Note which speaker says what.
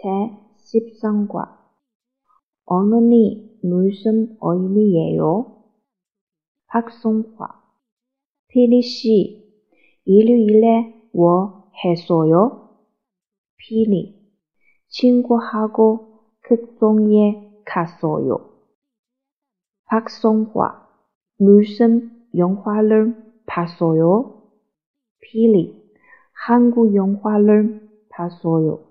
Speaker 1: 제13과 어머니 무슨 어인이에요? 박송화 피니씨 일요일에 뭐 했어요? 피니 친구하고 극동에 갔어요. 박송화 무슨 영화를 봤어요? 피리 한국 영화를 봤어요.